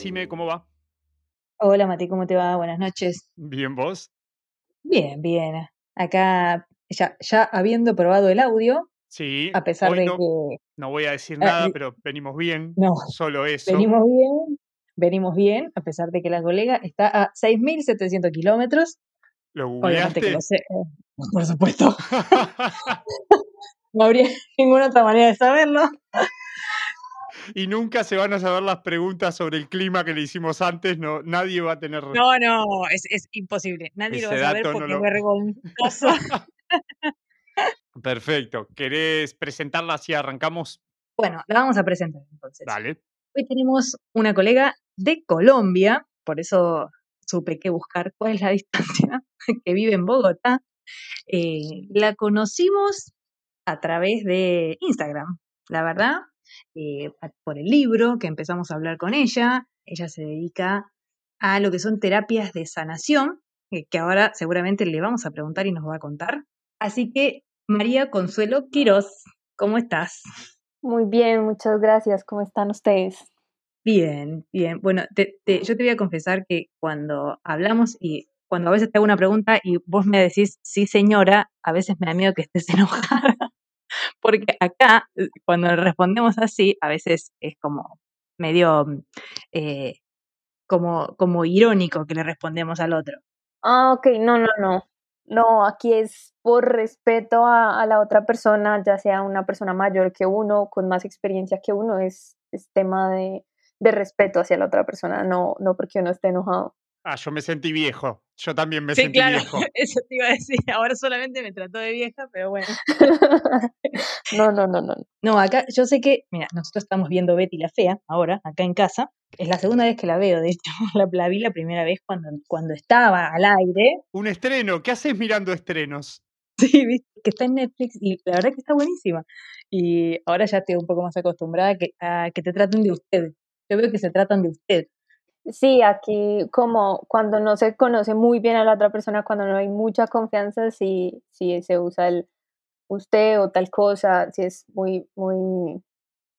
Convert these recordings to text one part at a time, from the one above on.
Sime, ¿cómo va? Hola Mati, ¿cómo te va? Buenas noches. Bien, ¿vos? Bien, bien. Acá ya, ya habiendo probado el audio, Sí, a pesar de no, que no voy a decir ah, nada, pero venimos bien, no, solo eso. venimos bien, venimos bien, a pesar de que la colega está a 6.700 kilómetros. ¿Lo Obviamente que lo googleaste? sé, eh, por supuesto. No habría ninguna otra manera de saberlo. Y nunca se van a saber las preguntas sobre el clima que le hicimos antes, no, nadie va a tener No, no, es, es imposible. Nadie lo va a saber no porque es lo... vergonzoso. Perfecto. ¿Querés presentarla así arrancamos? Bueno, la vamos a presentar entonces. Dale. Hoy tenemos una colega de Colombia, por eso supe que buscar cuál es la distancia, que vive en Bogotá. Eh, la conocimos a través de Instagram, la verdad, eh, por el libro que empezamos a hablar con ella. Ella se dedica a lo que son terapias de sanación, eh, que ahora seguramente le vamos a preguntar y nos va a contar. Así que, María Consuelo Quiroz, ¿cómo estás? Muy bien, muchas gracias. ¿Cómo están ustedes? Bien, bien. Bueno, te- te- yo te voy a confesar que cuando hablamos y cuando a veces te hago una pregunta y vos me decís, sí señora, a veces me da miedo que estés enojada. Porque acá, cuando respondemos así, a veces es como medio mm, eh, como, como irónico que le respondemos al otro. Ah, ok, no, no, no. No, aquí es por respeto a, a la otra persona, ya sea una persona mayor que uno, con más experiencia que uno, es, es tema de, de respeto hacia la otra persona, no, no porque uno esté enojado. Ah, yo me sentí viejo. Yo también me Sí, sentí claro, viejo. eso te iba a decir. Ahora solamente me trató de vieja, pero bueno. No, no, no, no. No, acá yo sé que, mira, nosotros estamos viendo Betty la Fea ahora, acá en casa. Es la segunda vez que la veo, de hecho, la, la vi la primera vez cuando, cuando estaba al aire. Un estreno. ¿Qué haces mirando estrenos? Sí, viste, que está en Netflix y la verdad que está buenísima. Y ahora ya estoy un poco más acostumbrada a que, a que te traten de usted. Yo veo que se tratan de usted. Sí, aquí como cuando no se conoce muy bien a la otra persona, cuando no hay mucha confianza, sí, sí se usa el usted o tal cosa, sí es muy, muy,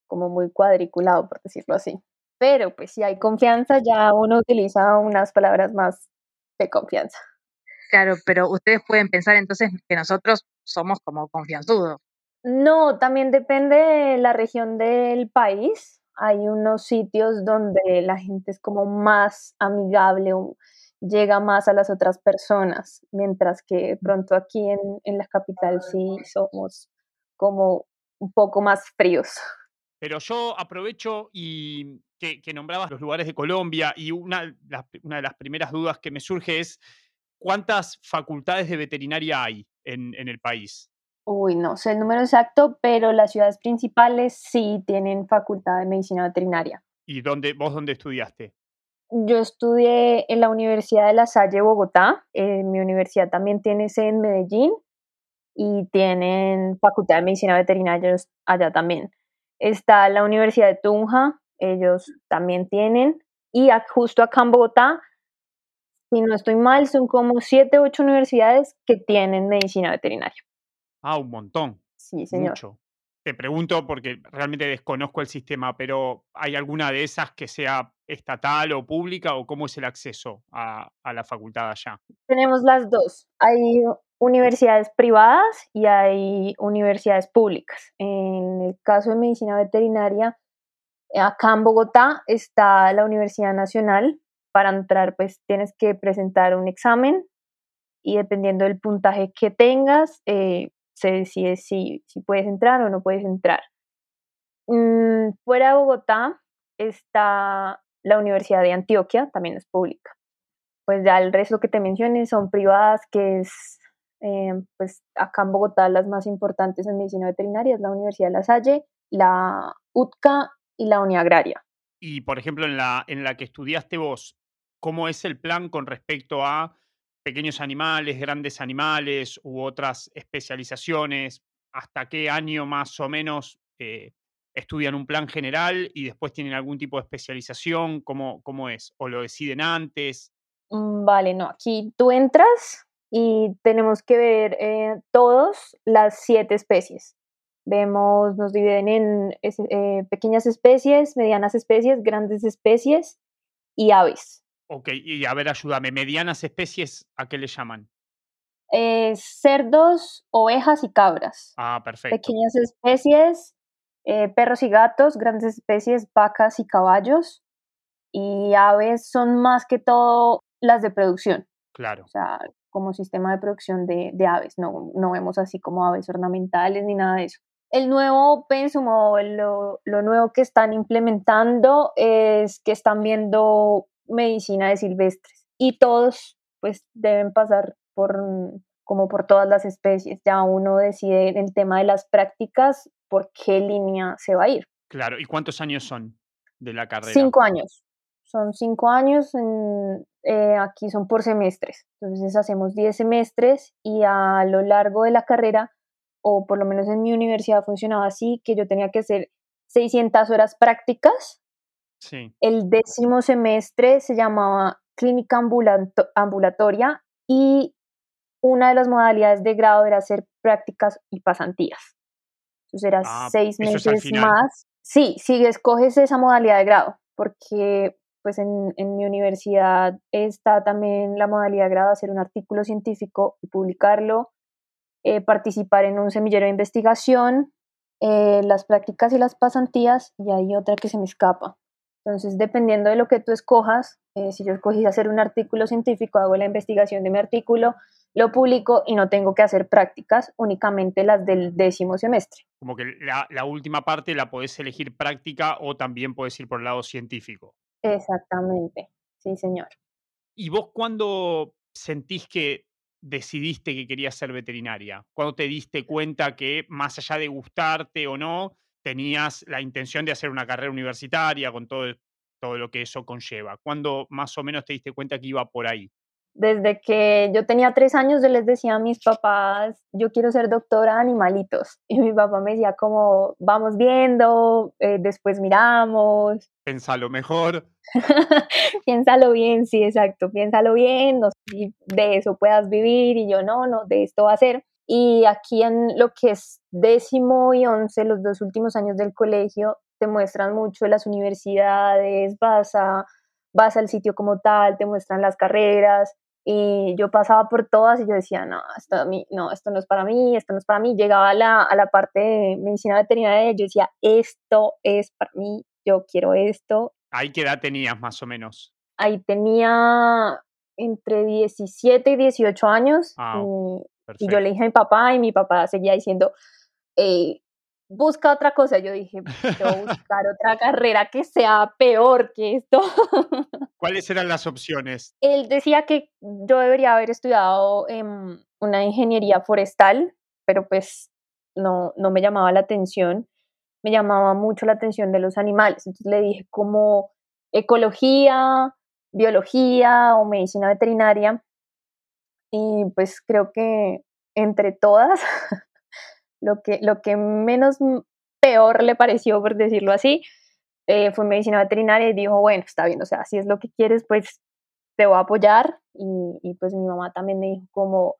como muy cuadriculado, por decirlo así. Pero pues si hay confianza, ya uno utiliza unas palabras más de confianza. Claro, pero ustedes pueden pensar entonces que nosotros somos como confianzudos. No, también depende de la región del país. Hay unos sitios donde la gente es como más amigable o llega más a las otras personas, mientras que de pronto aquí en, en la capital sí somos como un poco más fríos. Pero yo aprovecho y que, que nombrabas los lugares de Colombia y una, una de las primeras dudas que me surge es ¿cuántas facultades de veterinaria hay en, en el país? Uy, no sé el número exacto, pero las ciudades principales sí tienen facultad de medicina veterinaria. ¿Y dónde, vos dónde estudiaste? Yo estudié en la Universidad de La Salle, Bogotá. Eh, mi universidad también tiene sede en Medellín y tienen facultad de medicina veterinaria allá también. Está la Universidad de Tunja, ellos también tienen. Y justo acá en Bogotá, si no estoy mal, son como siete, ocho universidades que tienen medicina veterinaria. Ah, un montón, Sí, señor. mucho. Te pregunto porque realmente desconozco el sistema, pero ¿hay alguna de esas que sea estatal o pública o cómo es el acceso a, a la facultad allá? Tenemos las dos. Hay universidades privadas y hay universidades públicas. En el caso de medicina veterinaria, acá en Bogotá está la Universidad Nacional. Para entrar, pues tienes que presentar un examen y dependiendo del puntaje que tengas, eh, se decide si, si puedes entrar o no puedes entrar. Mm, fuera de Bogotá está la Universidad de Antioquia, también es pública pues ya el resto que te mencioné son privadas, que es, eh, pues acá en Bogotá las más importantes en medicina veterinaria, es la Universidad de La Salle, la UTCA y la Uniagraria. Y, por ejemplo, en la, en la que estudiaste vos, ¿cómo es el plan con respecto a pequeños animales, grandes animales u otras especializaciones? ¿Hasta qué año más o menos eh, estudian un plan general y después tienen algún tipo de especialización? ¿Cómo, cómo es? ¿O lo deciden antes? Mm, Vale, no, aquí tú entras y tenemos que ver eh, todos las siete especies. Vemos, nos dividen en eh, pequeñas especies, medianas especies, grandes especies y aves. Ok, y a ver, ayúdame, medianas especies, ¿a qué le llaman? Eh, cerdos, ovejas y cabras. Ah, perfecto. Pequeñas especies, eh, perros y gatos, grandes especies, vacas y caballos. Y aves son más que todo las de producción. Claro. O sea, como sistema de producción de, de aves. No, no vemos así como aves ornamentales ni nada de eso. El nuevo pensum o lo, lo nuevo que están implementando es que están viendo medicina de silvestres y todos pues deben pasar por como por todas las especies. Ya uno decide en el tema de las prácticas por qué línea se va a ir. Claro, ¿y cuántos años son de la carrera? Cinco años. Son cinco años, en, eh, aquí son por semestres. Entonces hacemos diez semestres y a lo largo de la carrera, o por lo menos en mi universidad funcionaba así, que yo tenía que hacer 600 horas prácticas. Sí. El décimo semestre se llamaba clínica ambulato- ambulatoria y una de las modalidades de grado era hacer prácticas y pasantías. Entonces era Ah, seis meses más. Sí, si escoges esa modalidad de grado, porque pues en, en mi universidad está también la modalidad de grado hacer un artículo científico y publicarlo, eh, participar en un semillero de investigación, eh, las prácticas y las pasantías, y hay otra que se me escapa. Entonces, dependiendo de lo que tú escojas, eh, si yo escogí hacer un artículo científico, hago la investigación de mi artículo, lo publico y no tengo que hacer prácticas, únicamente las del décimo semestre. Como que la, la última parte la podés elegir práctica o también podés ir por el lado científico. Exactamente, sí, señor. ¿Y vos cuándo sentís que decidiste que querías ser veterinaria? ¿Cuándo te diste cuenta que más allá de gustarte o no, tenías la intención de hacer una carrera universitaria con todo, todo lo que eso conlleva? ¿Cuándo más o menos te diste cuenta que iba por ahí? Desde que yo tenía tres años, yo les decía a mis papás, yo quiero ser doctora de animalitos. Y mi papá me decía como, vamos viendo, eh, después miramos, Pensalo mejor. piénsalo bien, sí, exacto, piénsalo bien, no sé si de eso puedas vivir. Y yo, no, no, de esto va a ser. Y aquí en lo que es décimo y once, los dos últimos años del colegio, te muestran mucho las universidades, vas, a, vas al sitio como tal, te muestran las carreras. Y yo pasaba por todas y yo decía, no, esto, a mí, no, esto no es para mí, esto no es para mí. Llegaba a la, a la parte de medicina veterinaria y yo decía, esto es para mí, yo quiero esto. ¿Ahí qué edad tenías más o menos? Ahí tenía entre 17 y 18 años Ah, y, yo le dije a mi papá y mi papá seguía diciendo, eh, busca otra cosa. Yo dije, quiero buscar otra carrera que sea peor que esto. ¿Cuáles eran las opciones? Él decía que yo debería haber estudiado em, una ingeniería forestal, pero pues no, no me llamaba la atención. Me llamaba mucho la atención de los animales. Entonces le dije como ecología, biología o medicina veterinaria. Y pues creo que entre todas, lo que, lo que menos peor le pareció, por decirlo así, eh, fue medicina veterinaria y dijo, bueno, está bien, o sea, si es lo que quieres, pues te voy a apoyar. Y, y pues mi mamá también me dijo como,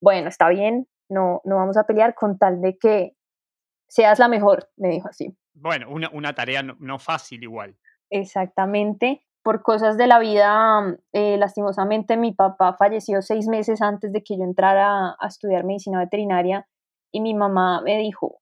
bueno, está bien, no, no vamos a pelear con tal de que seas la mejor, me dijo así. Bueno, una, una tarea no, no fácil igual. Exactamente. Por cosas de la vida, eh, lastimosamente mi papá falleció seis meses antes de que yo entrara a estudiar medicina veterinaria y mi mamá me dijo,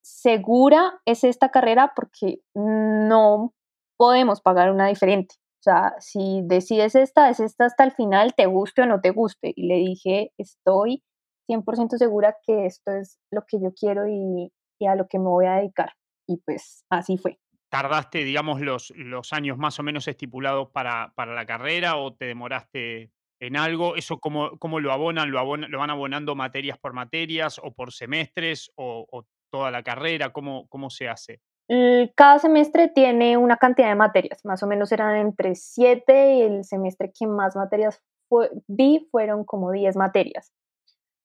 segura es esta carrera porque no podemos pagar una diferente. O sea, si decides esta, es esta hasta el final, te guste o no te guste. Y le dije, estoy 100% segura que esto es lo que yo quiero y, y a lo que me voy a dedicar. Y pues así fue. ¿Tardaste, digamos, los, los años más o menos estipulados para, para la carrera o te demoraste en algo? ¿Eso cómo, cómo lo abonan? ¿Lo, abona- ¿Lo van abonando materias por materias o por semestres o, o toda la carrera? ¿Cómo, cómo se hace? L- Cada semestre tiene una cantidad de materias, más o menos eran entre 7 y el semestre que más materias fue- vi fueron como 10 materias.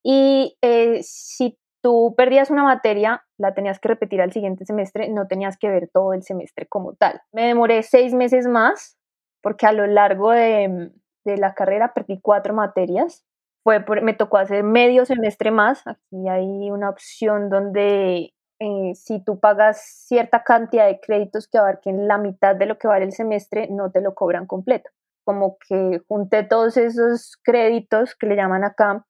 Y eh, si tú perdías una materia, la tenías que repetir al siguiente semestre, no tenías que ver todo el semestre como tal. Me demoré seis meses más porque a lo largo de, de la carrera perdí cuatro materias. Fue por- me tocó hacer medio semestre más. Aquí hay una opción donde eh, si tú pagas cierta cantidad de créditos que abarquen la mitad de lo que vale el semestre, no te lo cobran completo. Como que junté todos esos créditos que le llaman acá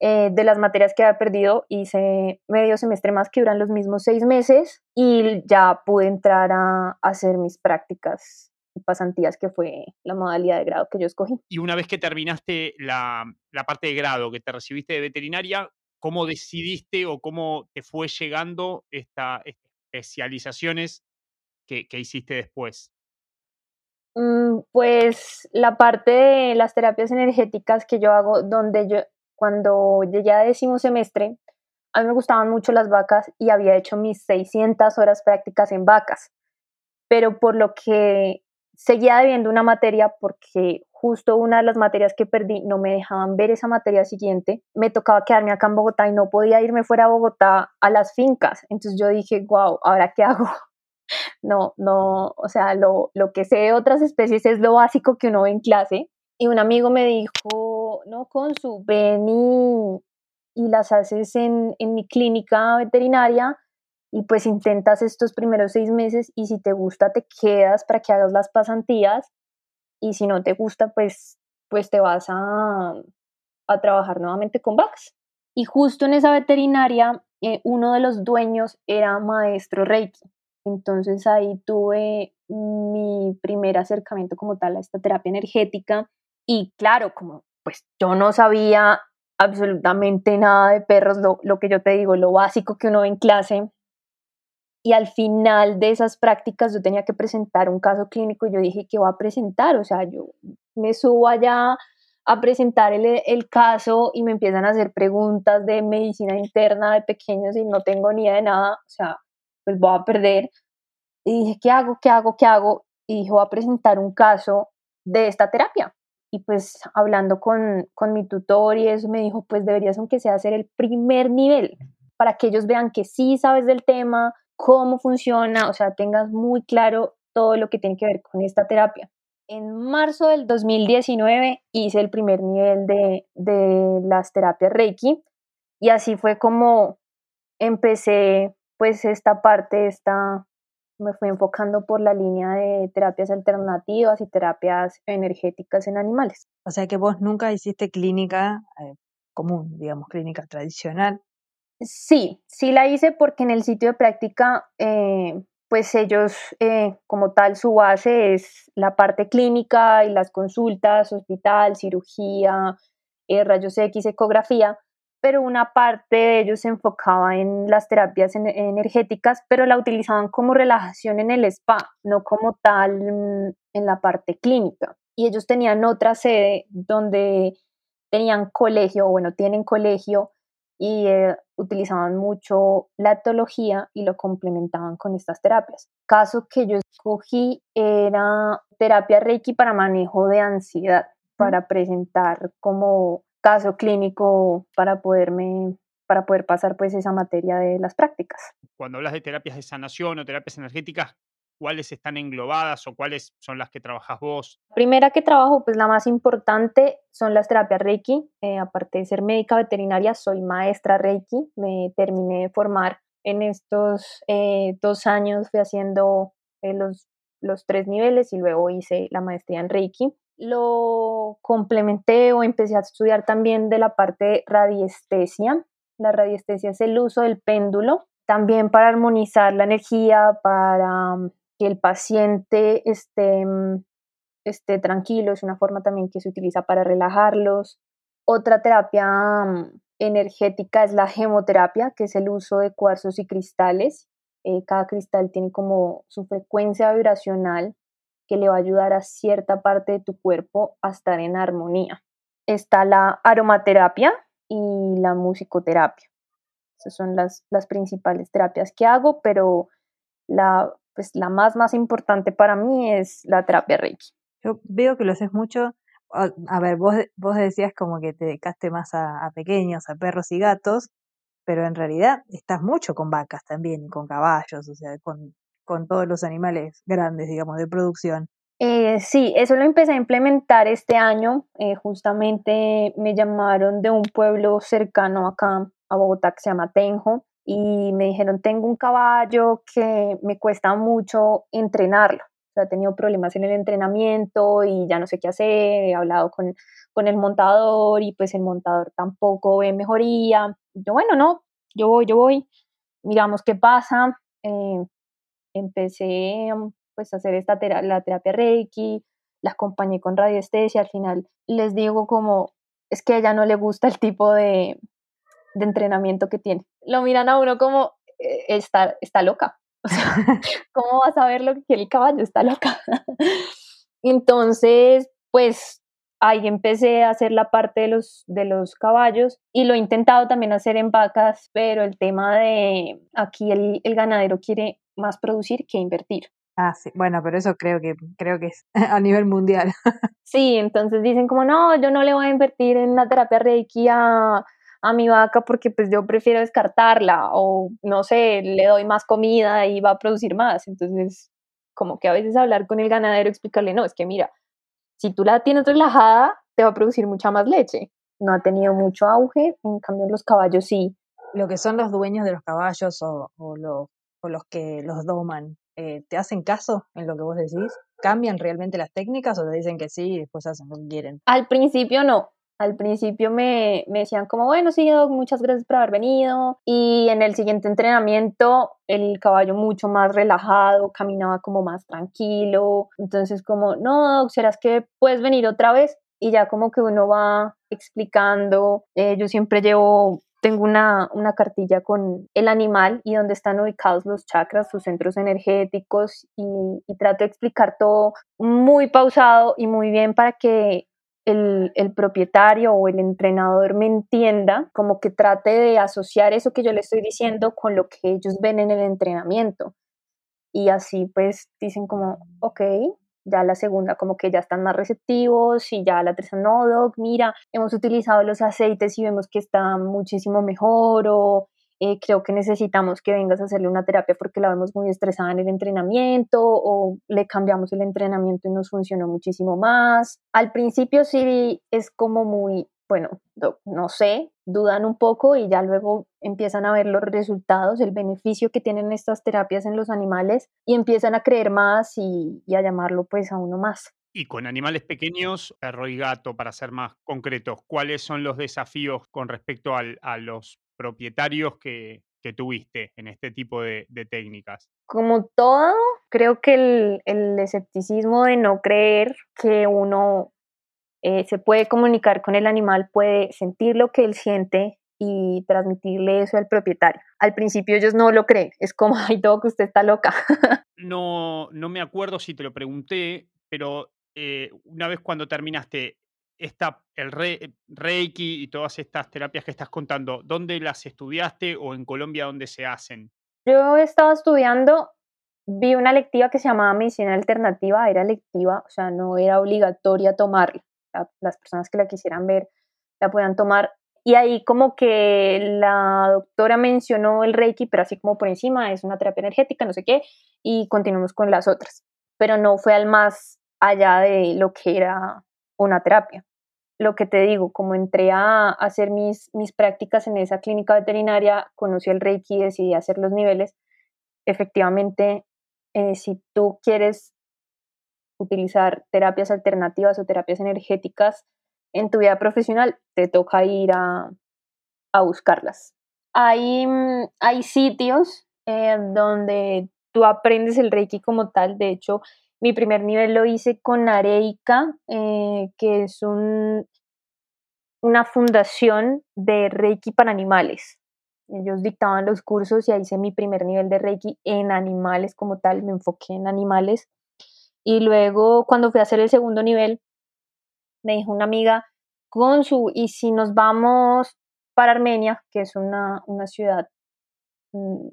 eh, de las materias que había perdido, hice medio semestre más que duran los mismos seis meses y ya pude entrar a, hacer mis prácticas y pasantías, que fue la modalidad de grado que yo escogí. Y una vez que terminaste la, la parte de grado, que te recibiste de veterinaria, ¿cómo decidiste o cómo te fue llegando estas especializaciones que, que hiciste después? Mm, pues la parte de las terapias energéticas que yo hago, donde yo cuando llegué a décimo semestre, a mí me gustaban mucho las vacas y había hecho mis 600 horas prácticas en vacas, pero por lo que seguía debiendo una materia porque justo una de las materias que perdí no me dejaban ver esa materia siguiente, me tocaba quedarme acá en Bogotá y no podía irme fuera a Bogotá a las fincas. Entonces yo dije, wow, ¿ahora qué hago? No, no, o sea, lo, lo que sé de otras especies es lo básico que uno ve en clase. Y un amigo me dijo, no, con su ven y, las haces en, en mi clínica veterinaria y pues intentas estos primeros seis meses y si te gusta te quedas para que hagas las pasantías y si no te gusta pues, pues te vas a, a trabajar nuevamente con VAX. Y justo en esa veterinaria eh, uno de los dueños era maestro Reiki. Entonces ahí tuve mi primer acercamiento como tal a esta terapia energética y claro, como pues yo no sabía absolutamente nada de perros, lo, que yo te digo, lo básico que uno ve en clase. Y al final de esas prácticas yo tenía que presentar un caso clínico y yo dije, ¿qué voy a presentar? O sea, yo me subo allá a presentar el, el, caso y me empiezan a hacer preguntas de medicina interna de pequeños y no tengo ni idea de nada, o sea, pues voy a perder. Y dije, ¿qué hago? ¿Qué hago? ¿Qué hago? Y dije, voy a presentar un caso de esta terapia y pues hablando con, con mi tutor y eso me dijo, pues deberías aunque sea hacer el primer nivel para que ellos vean que sí sabes del tema, cómo funciona, o sea, tengas muy claro todo lo que tiene que ver con esta terapia. En marzo del 2019 hice el primer nivel de, de las terapias Reiki y así fue como empecé pues esta parte, esta me fui enfocando por la línea de terapias alternativas y terapias energéticas en animales. O sea que vos nunca hiciste clínica eh, común, digamos, clínica tradicional. Sí, sí la hice porque en el sitio de práctica, eh, pues ellos, eh, como tal, su base es la parte clínica y las consultas, hospital, cirugía, rayos X, ecografía, pero una parte de ellos se enfocaba en las terapias energéticas, pero la utilizaban como relajación en el spa, no como tal mm, en la parte clínica. Y ellos tenían otra sede donde tenían colegio, bueno, tienen colegio y eh, utilizaban mucho la etología y lo complementaban con estas terapias. Caso que yo escogí era terapia Reiki para manejo de ansiedad, para presentar como caso clínico para poderme para poder pasar pues esa materia de las prácticas. Cuando hablas de terapias de sanación o terapias energéticas, ¿cuáles están englobadas o cuáles son las que trabajas vos? Primera que trabajo, pues la más importante son las terapias Reiki. Eh, aparte de ser médica veterinaria, soy maestra Reiki. Me terminé de formar en estos eh, dos años, fui haciendo eh, los, los tres niveles y luego hice la maestría en Reiki lo complementé o empecé a estudiar también de la parte de radiestesia. La radiestesia es el uso del péndulo, también para armonizar la energía, para mm, que el paciente esté, mm, esté tranquilo, es una forma también que se utiliza para relajarlos. Otra terapia mm, energética es la gemoterapia, que es el uso de cuarzos y cristales. Eh, cada cristal tiene como su frecuencia vibracional que le va a ayudar a cierta parte de tu cuerpo a estar en armonía. Está la aromaterapia y la musicoterapia. Esas son las, las principales terapias que hago, pero la, pues, la más, más importante para mí es la terapia Reiki. Yo veo que lo haces mucho. A ver, vos, vos decías como que te dedicaste más a, a pequeños, a perros y gatos, pero en realidad estás mucho con vacas también con caballos, o sea, con con todos los animales grandes, digamos, de producción. Eh, sí, eso lo empecé a implementar este año. Eh, justamente me llamaron de un pueblo cercano acá a Bogotá que se llama Tenjo y me dijeron, tengo un caballo que me cuesta mucho entrenarlo. O sea, he tenido problemas en el entrenamiento y ya no sé qué hacer. He hablado con, con el montador y pues el montador tampoco ve mejoría. Yo, bueno, no, yo voy, yo voy. Miramos qué pasa. Eh, empecé pues a hacer esta la terapia Reiki, la acompañé con radiestesia. Al final les digo como, es que a ella no le gusta el tipo de, de entrenamiento que tiene. Lo miran a uno como, eh, está, está loca. ¿cómo vas a ver lo que el caballo? Está loca. Entonces, pues ahí empecé a hacer la parte de los, de los caballos y lo he intentado también hacer en vacas, pero el tema de aquí el, el ganadero quiere más producir que invertir. Ah, sí. Bueno, pero eso creo que creo que es a nivel mundial. sí, entonces dicen como no, yo no le voy a invertir en una terapia reiki a, a mi vaca porque pues yo prefiero descartarla o no sé, le doy más comida y va a producir más. Entonces, como que a veces hablar con el ganadero, explicarle, no, es que mira, si tú la tienes relajada, te va a producir mucha más leche. No ha tenido mucho auge, en cambio los caballos sí. Lo que son los dueños de los caballos o, o, los que los doman, eh, ¿te hacen caso en lo que vos decís? ¿Cambian realmente las técnicas o te dicen que sí y después hacen lo que quieren? Al principio no, al principio me, me, decían como, bueno, sí, muchas gracias por haber venido. Y en el siguiente entrenamiento, el caballo mucho más relajado, caminaba como más tranquilo. Entonces como, no, ¿serás que puedes venir otra vez? Y ya como que uno va explicando. Eh, yo siempre llevo tengo una, una, cartilla con el animal y donde están ubicados los chakras, sus centros energéticos y, y, trato de explicar todo muy pausado y muy bien para que el, el, propietario o el entrenador me entienda, como que trate de asociar eso que yo le estoy diciendo con lo que ellos ven en el entrenamiento. Y así pues dicen como, ok, ya la segunda como que ya están más receptivos y ya la tercera, no, Doc, mira, hemos utilizado los aceites y vemos que está muchísimo mejor o eh, creo que necesitamos que vengas a hacerle una terapia porque la vemos muy estresada en el entrenamiento o le cambiamos el entrenamiento y nos funcionó muchísimo más. Al principio sí es como muy, bueno, no sé, dudan un poco y ya luego empiezan a ver los resultados, el beneficio que tienen estas terapias en los animales y empiezan a creer más y, y a llamarlo pues a uno más. Y con animales pequeños, perro y gato, para ser más concretos, ¿cuáles son los desafíos con respecto al, a los propietarios que, que tuviste en este tipo de, de, técnicas? Como todo, creo que el, el, escepticismo de no creer que uno eh, se puede comunicar con el animal, puede sentir lo que él siente y transmitirle eso al propietario. Al principio ellos no lo creen, es como, ay, todo que usted está loca. no, no me acuerdo si te lo pregunté, pero eh, una vez cuando terminaste, esta, el re, Reiki y todas estas terapias que estás contando, ¿dónde las estudiaste o en Colombia dónde se hacen? Yo estaba estudiando, vi una lectiva que se llamaba Medicina Alternativa, era lectiva, o sea, no era obligatoria tomarla. Las personas que la quisieran ver la puedan tomar. Y ahí como que la doctora mencionó el Reiki, pero así como por encima, es una terapia energética, no sé qué, y continuamos con las otras. Pero no fue al más allá de lo que era una terapia. Lo que te digo, como entré a hacer mis, mis prácticas en esa clínica veterinaria, conocí el Reiki y decidí hacer los niveles. Efectivamente, eh, si tú quieres utilizar terapias alternativas o terapias energéticas en tu vida profesional, te toca ir a, a buscarlas. Hay, hay sitios eh, donde tú aprendes el Reiki como tal. De hecho, mi primer nivel lo hice con Areika, eh, que es un, una fundación de Reiki para animales. Ellos dictaban los cursos y ahí hice mi primer nivel de Reiki en animales como tal, me enfoqué en animales. Y luego cuando fui a hacer el segundo nivel, me dijo una amiga, Gonzu, ¿y si nos vamos para Armenia, que es una, una ciudad mm,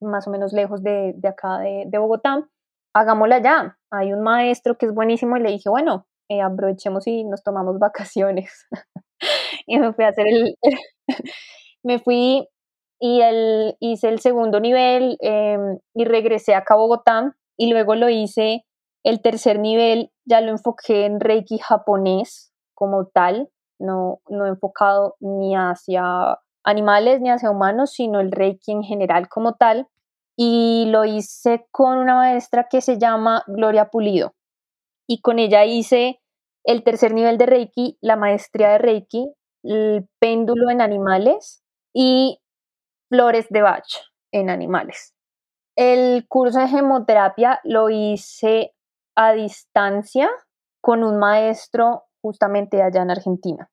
más o menos lejos de, de acá de, de Bogotá? hagámosla ya. Hay un maestro que es buenísimo y le dije, bueno, eh, aprovechemos y nos tomamos vacaciones. y me fui a hacer el, me fui y el, hice el segundo nivel em, y regresé acá a Bogotá y luego lo hice el tercer nivel, ya lo enfoqué en Reiki japonés como tal, no, no enfocado ni hacia animales ni hacia humanos, sino el Reiki en general como tal. Y lo hice con una maestra que se llama Gloria Pulido. Y con ella hice el tercer nivel de Reiki, la maestría de Reiki, el péndulo en animales y flores de Bach en animales. El curso de gemoterapia lo hice a distancia con un maestro justamente allá en Argentina.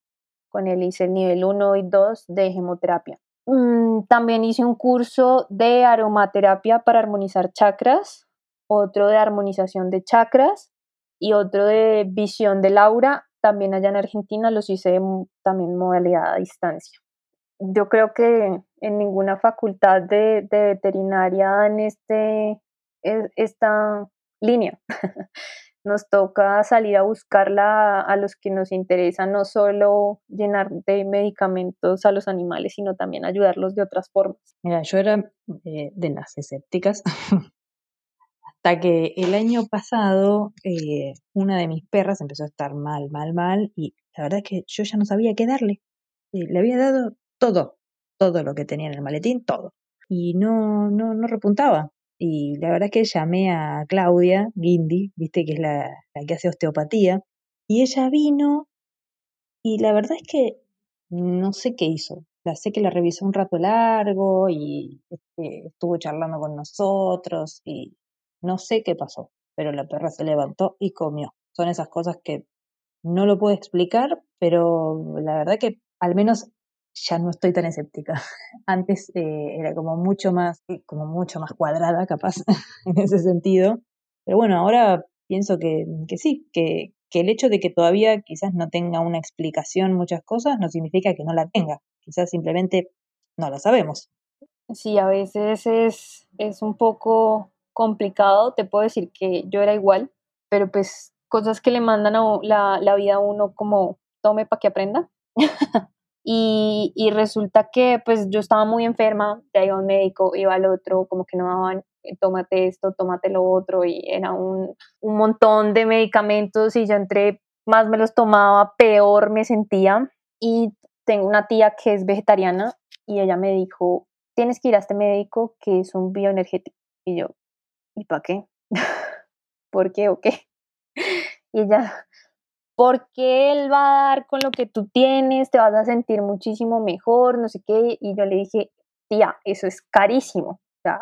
Con él hice el nivel 1 y 2 de gemoterapia. Mm, también hice un curso de aromaterapia para armonizar chakras, otro de armonización de chakras y otro de visión del aura, también allá en Argentina los hice también modalidad a distancia. Yo creo que en ninguna facultad de, veterinaria en este, esta línea. nos toca salir a buscarla a los que nos interesa, no solo llenar de medicamentos a los animales, sino también ayudarlos de otras formas. Mira, yo era eh, de las escépticas hasta que el año pasado eh, una de mis perras empezó a estar mal, mal, mal y la verdad es que yo ya no sabía qué darle. Eh, le había dado todo, todo lo que tenía en el maletín, todo. Y no, no, no repuntaba. Y la verdad que llamé a Claudia Guindy, viste que es la, la que hace osteopatía, y ella vino y la verdad es que no sé qué hizo. La sé que la revisó un rato largo y este, estuvo charlando con nosotros y no sé qué pasó, pero la perra se levantó y comió. Son esas cosas que no lo puedo explicar, pero la verdad que al menos ya no estoy tan escéptica. Antes eh, era como mucho más, eh, como mucho más cuadrada, capaz, en ese sentido. Pero bueno, ahora pienso que, que sí, que, que el hecho de que todavía quizás no tenga una explicación muchas cosas no significa que no la tenga. Quizás simplemente no la sabemos. Sí, a veces es, es un poco complicado. Te puedo decir que yo era igual, pero pues cosas que le mandan a la, la vida a uno como tome para que aprenda. Y, resulta que pues yo estaba muy enferma, ya iba a un médico, iba al otro, como que no daban, eh, tómate esto, tómate lo otro, y era un, un montón de medicamentos y yo entre más me los tomaba, peor me sentía. Y tengo una tía que es vegetariana y ella me dijo, tienes que ir a este médico que es un bioenergético. Y yo, ¿y para qué? ¿Por qué o qué? Y ella, porque él va a dar con lo que tú tienes, te vas a sentir muchísimo mejor, no sé qué. Y yo le dije, tía, eso es carísimo. O sea,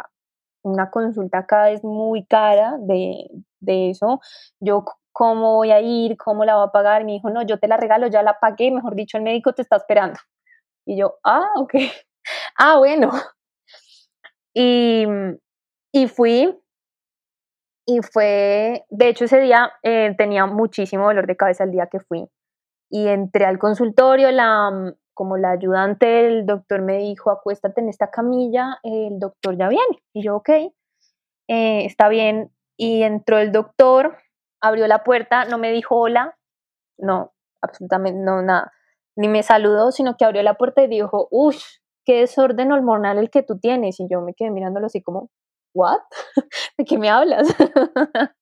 una consulta acá es muy cara de, de eso. Yo, ¿cómo voy a ir? ¿Cómo la voy a pagar? Me dijo, no, yo te la regalo, ya la pagué, mejor dicho, el médico te está esperando. Y yo, ah, ok. ah, bueno. Y, y fui, y fue, de hecho ese día eh, tenía muchísimo dolor de cabeza el día que fui. Y entré al consultorio, la, mm, como la ayudante del doctor me dijo, acuéstate en esta camilla, el doctor ya viene. Y yo, ok, eh, está bien. Y entró el doctor, abrió la puerta, no me dijo hola, no, absolutamente no, nada. Ni me saludó, sino que abrió la puerta y dijo, uff, qué desorden hormonal el que tú tienes. Y yo me quedé mirándolo así como, ¿what? ¿De qué me hablas?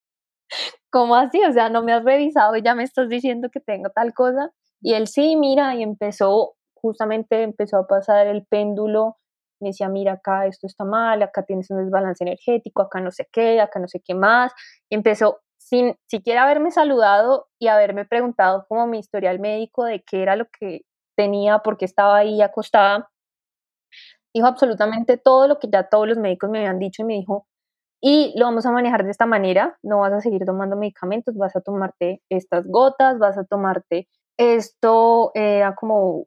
¿Cómo así? O sea, no me has revisado y ya me estás diciendo que tengo tal cosa. Y él sí, mira, y empezó, justamente empezó a pasar el péndulo. Me decía, mira, acá esto está mal, acá tienes un desbalance energético, acá no sé qué, acá no sé qué más. Y empezó sin siquiera haberme saludado y haberme preguntado como mi historial médico de qué era lo que tenía, porque estaba ahí acostada dijo absolutamente todo lo que ya todos los médicos me habían dicho y me dijo, y lo vamos a manejar de esta manera, no vas a seguir tomando medicamentos, vas a tomarte estas gotas, vas a tomarte esto, era como,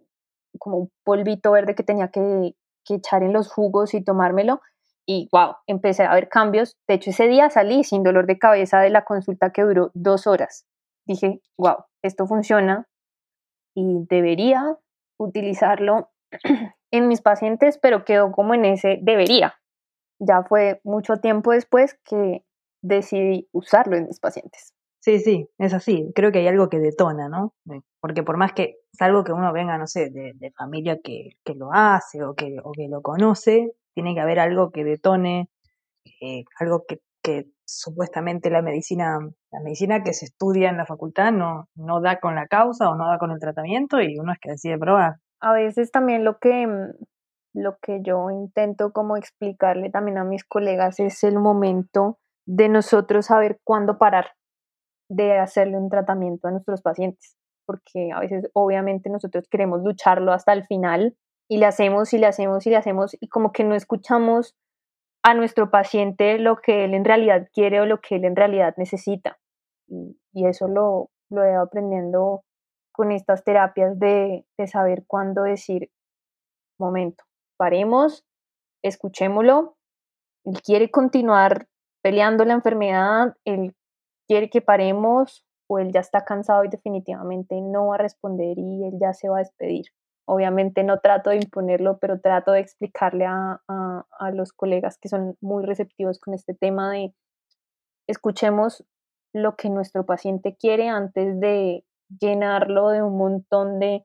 como un polvito verde que tenía que, que echar en los jugos y tomármelo. Y wow, empecé a ver cambios. De hecho, ese día salí sin dolor de cabeza de la consulta que duró dos horas. Dije, wow, esto funciona y debería utilizarlo en mis pacientes, pero quedó como en ese debería. Ya fue mucho tiempo después que decidí usarlo en mis pacientes. Sí, sí, es así. Creo que hay algo que detona, ¿no? Porque por más que es algo que uno venga, no sé, de, familia que, que, lo hace o que, o que lo conoce, tiene que haber algo que detone, eh, algo que, que supuestamente la medicina, la medicina que se estudia en la facultad no, no da con la causa o no da con el tratamiento y uno es que decide probar. A veces también lo que, mm, lo que yo intento como explicarle también a mis colegas es el momento de nosotros saber cuándo parar de hacerle un tratamiento a nuestros pacientes, porque a veces obviamente nosotros queremos lucharlo hasta el final y le hacemos y le hacemos y le hacemos y como que no escuchamos a nuestro paciente lo que él en realidad quiere o lo que él en realidad necesita. Y, eso lo, lo he ido aprendiendo con estas terapias de, saber cuándo decir, momento, paremos, escuchémoslo, él quiere continuar peleando la enfermedad, él quiere que paremos o él ya está cansado y definitivamente no va a responder y él ya se va a despedir. Obviamente no trato de imponerlo, pero trato de explicarle a, a, a los colegas que son muy receptivos con este tema de escuchemos lo que nuestro paciente quiere antes de llenarlo de un montón de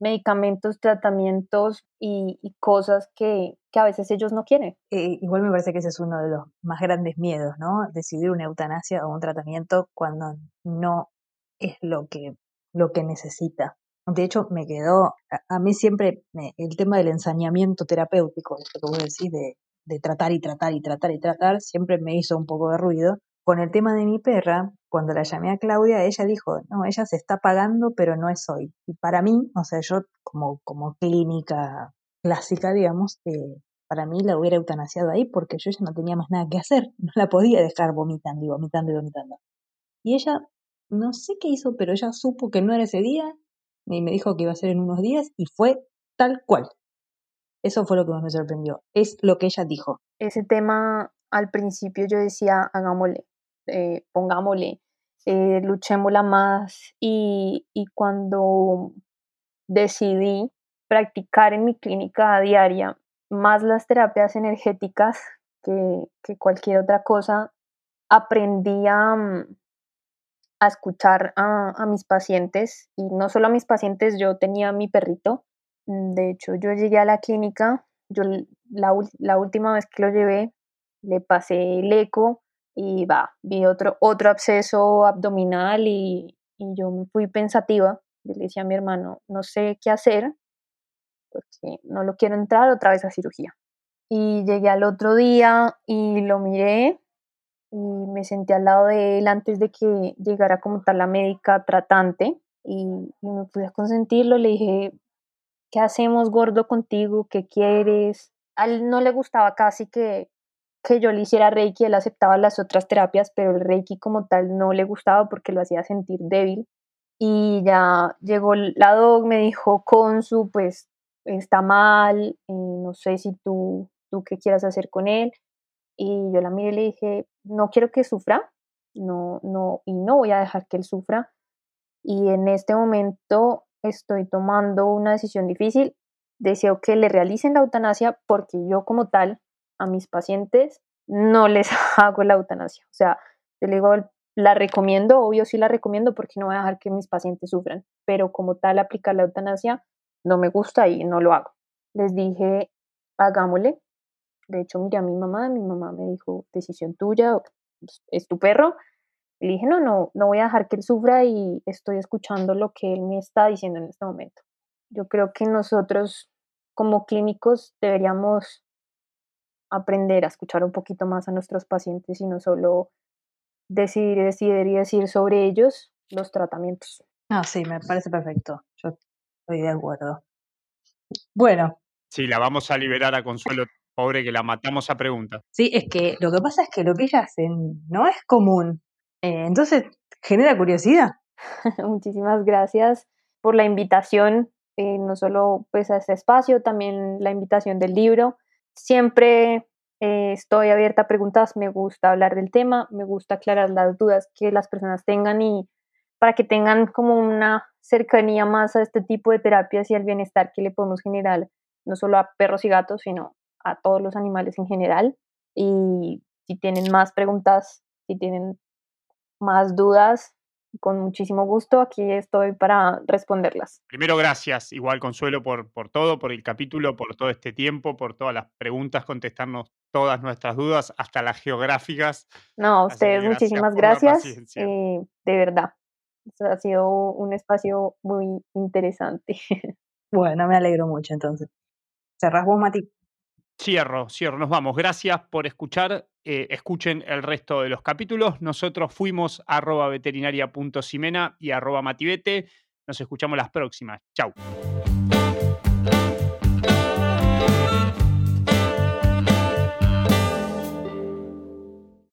medicamentos, tratamientos y, cosas que, que, a veces ellos no quieren. Eh, igual me parece que ese es uno de los más grandes miedos, ¿no? Decidir una eutanasia o un tratamiento cuando no es lo que, lo que necesita. De hecho, me quedó, a, mí siempre el tema del ensañamiento terapéutico, lo que vos decís, de, de tratar y tratar y tratar y tratar, siempre me hizo un poco de ruido. Con el tema de mi perra, cuando la llamé a Claudia, ella dijo, no, ella se está pagando, pero no es hoy. Y para mí, o sea, yo como, como clínica clásica, digamos, eh, para mí la hubiera eutanasiado ahí porque yo ya no tenía más nada que hacer, no la podía dejar vomitando y vomitando y vomitando. Y ella, no sé qué hizo, pero ella supo que no era ese día y me dijo que iba a ser en unos días y fue tal cual. Eso fue lo que más me sorprendió. Es lo que ella dijo. Ese tema, al principio yo decía, hagámosle, eh, pongámosle, eh, luchémosla más y, y cuando decidí practicar en mi clínica diaria más las terapias energéticas que, que cualquier otra cosa, aprendí a, mm, a escuchar a, a, mis pacientes y no solo a mis pacientes, yo tenía mi perrito. Mm, de hecho, yo llegué a la clínica, yo la, la última vez que lo llevé, le pasé el eco y va, vi otro, otro absceso abdominal y, y yo me fui pensativa. le decía a mi hermano, no sé qué hacer, porque no lo quiero entrar otra vez a cirugía. Y llegué al otro día y lo miré y me senté al lado de él antes de que llegara como tal la médica tratante y, y me pude consentirlo. Le dije, ¿qué hacemos gordo contigo? ¿Qué quieres? A él no le gustaba casi que, que yo le hiciera Reiki, él aceptaba las otras terapias, pero el Reiki como tal no le gustaba porque lo hacía sentir débil. Y ya llegó la doc, me dijo, Consu, pues está mal, eh, no sé si tú, tú qué quieras hacer con él. Y yo la miré y le dije, no quiero que sufra, no, no, y no voy a dejar que él sufra. Y en este momento estoy tomando una decisión difícil. Deseo que le realicen la eutanasia porque yo como tal a mis pacientes no les hago la eutanasia. O sea, yo le digo, la recomiendo, obvio sí la recomiendo porque no voy a dejar que mis pacientes sufran, pero como tal aplicar la eutanasia no me gusta y no lo hago. Les dije, hagámosle. De hecho, miré a mi mamá, mi mamá me dijo, decisión tuya, es tu perro. Le dije, no, no, no voy a dejar que él sufra y estoy escuchando lo que él me está diciendo en este momento. Yo creo que nosotros como clínicos deberíamos aprender a escuchar un poquito más a nuestros pacientes y no solo decidir, decidir y decir sobre ellos los tratamientos. Ah, sí, me parece perfecto. Yo estoy de acuerdo. Bueno. Sí, la vamos a liberar a Consuelo, pobre que la matamos a preguntas. Sí, es que lo que pasa es que lo que ella hace no es común. Eh, entonces, genera curiosidad. Muchísimas gracias por la invitación, eh, no solo pues a este espacio, también la invitación del libro. Siempre eh, estoy abierta a preguntas, me gusta hablar del tema, me gusta aclarar las dudas que las personas tengan y para que tengan como una cercanía más a este tipo de terapias y al bienestar que le podemos generar no solo a perros y gatos, sino a todos los animales en general. Y si tienen más preguntas, si tienen más dudas, con muchísimo gusto aquí estoy para responderlas. Primero, gracias, igual Consuelo, por, por todo, por el capítulo, por todo este tiempo, por todas las preguntas, contestarnos todas nuestras dudas, hasta las geográficas. No, a ustedes muchísimas gracias, eh, de verdad. Ha sido un espacio muy interesante. Bueno, me alegro mucho entonces. Cerrás vos, Mati. Cierro, cierro, nos vamos. Gracias por escuchar. Eh, escuchen el resto de los capítulos. Nosotros fuimos arroba veterinaria.simena y arroba matibete. Nos escuchamos las próximas. Chau.